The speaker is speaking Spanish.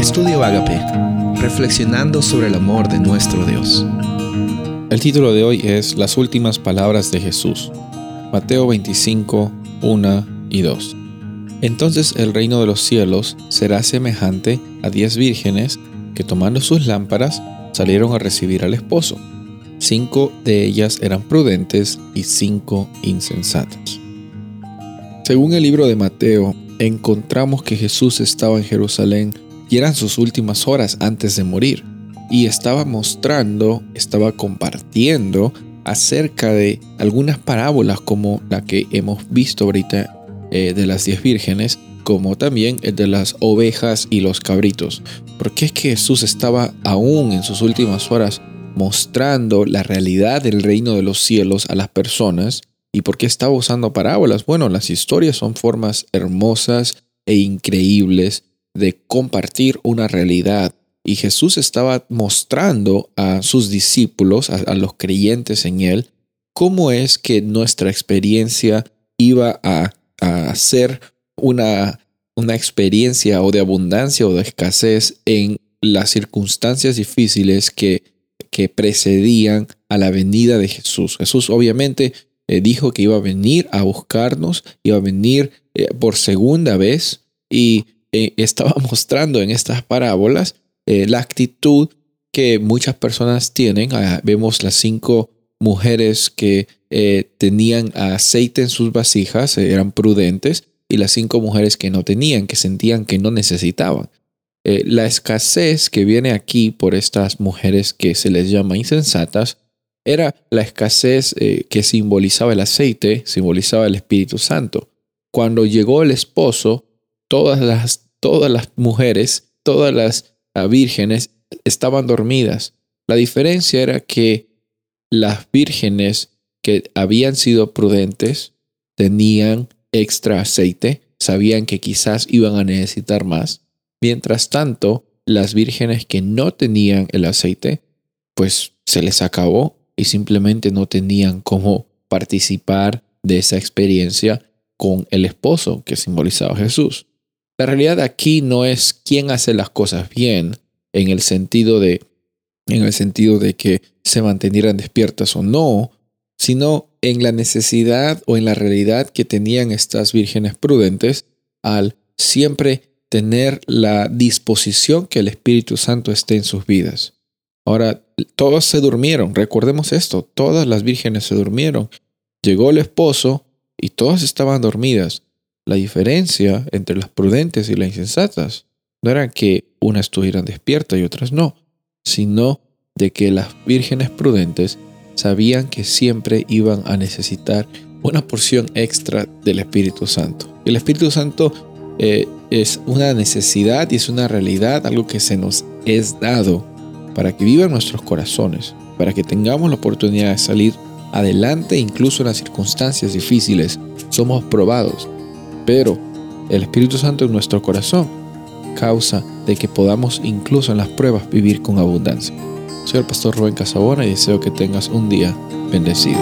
Estudio Agape, reflexionando sobre el amor de nuestro Dios. El título de hoy es Las últimas palabras de Jesús. Mateo 25, 1 y 2. Entonces el reino de los cielos será semejante a diez vírgenes que tomando sus lámparas salieron a recibir al esposo. Cinco de ellas eran prudentes y cinco insensatas. Según el libro de Mateo, encontramos que Jesús estaba en Jerusalén y eran sus últimas horas antes de morir. Y estaba mostrando, estaba compartiendo acerca de algunas parábolas como la que hemos visto ahorita eh, de las diez vírgenes, como también el de las ovejas y los cabritos. Porque es que Jesús estaba aún en sus últimas horas mostrando la realidad del reino de los cielos a las personas. ¿Y por qué estaba usando parábolas? Bueno, las historias son formas hermosas e increíbles de compartir una realidad. Y Jesús estaba mostrando a sus discípulos, a, los creyentes en Él, cómo es que nuestra experiencia iba a, a ser una, una experiencia o de abundancia o de escasez en las circunstancias difíciles que, que precedían a la venida de Jesús. Jesús obviamente eh, dijo que iba a venir a buscarnos, iba a venir eh, por segunda vez y eh, estaba mostrando en estas parábolas eh, la actitud que muchas personas tienen. Ah, vemos las cinco mujeres que eh, tenían aceite en sus vasijas, eran prudentes, y las cinco mujeres que no tenían, que sentían que no necesitaban. la escasez que viene aquí por estas mujeres que se les llama insensatas era la escasez que simbolizaba el aceite, simbolizaba el Espíritu Santo. Cuando llegó el esposo, todas las, todas las mujeres, todas las ah, vírgenes estaban dormidas. La diferencia era que las vírgenes que habían sido prudentes tenían extra aceite, sabían que quizás iban a necesitar más. Mientras tanto, las vírgenes que no tenían el aceite, pues se les acabó y simplemente no tenían cómo participar de esa experiencia con el esposo que simbolizaba Jesús. La realidad aquí no es quién hace las cosas bien en el sentido de en el sentido de que se mantenieran despiertas o no, sino en la necesidad o en la realidad que tenían estas vírgenes prudentes al siempre tener la disposición que el Espíritu Santo esté en sus vidas. Ahora, todos se durmieron, recordemos esto, todas las vírgenes se durmieron. Llegó el esposo y todas estaban dormidas. La diferencia entre las prudentes y las insensatas no era que unas estuvieran despiertas y otras no, sino de que las vírgenes prudentes sabían que siempre iban a necesitar una porción extra del Espíritu Santo. El Espíritu Santo eh, es una necesidad y es una realidad, algo que se nos es dado para que viva en nuestros corazones, para que tengamos la oportunidad de salir adelante incluso en las circunstancias difíciles. Somos probados pero el Espíritu Santo en nuestro corazón causa de que podamos incluso en las pruebas vivir con abundancia. Soy el pastor Rubén Casabona y deseo que tengas un día bendecido.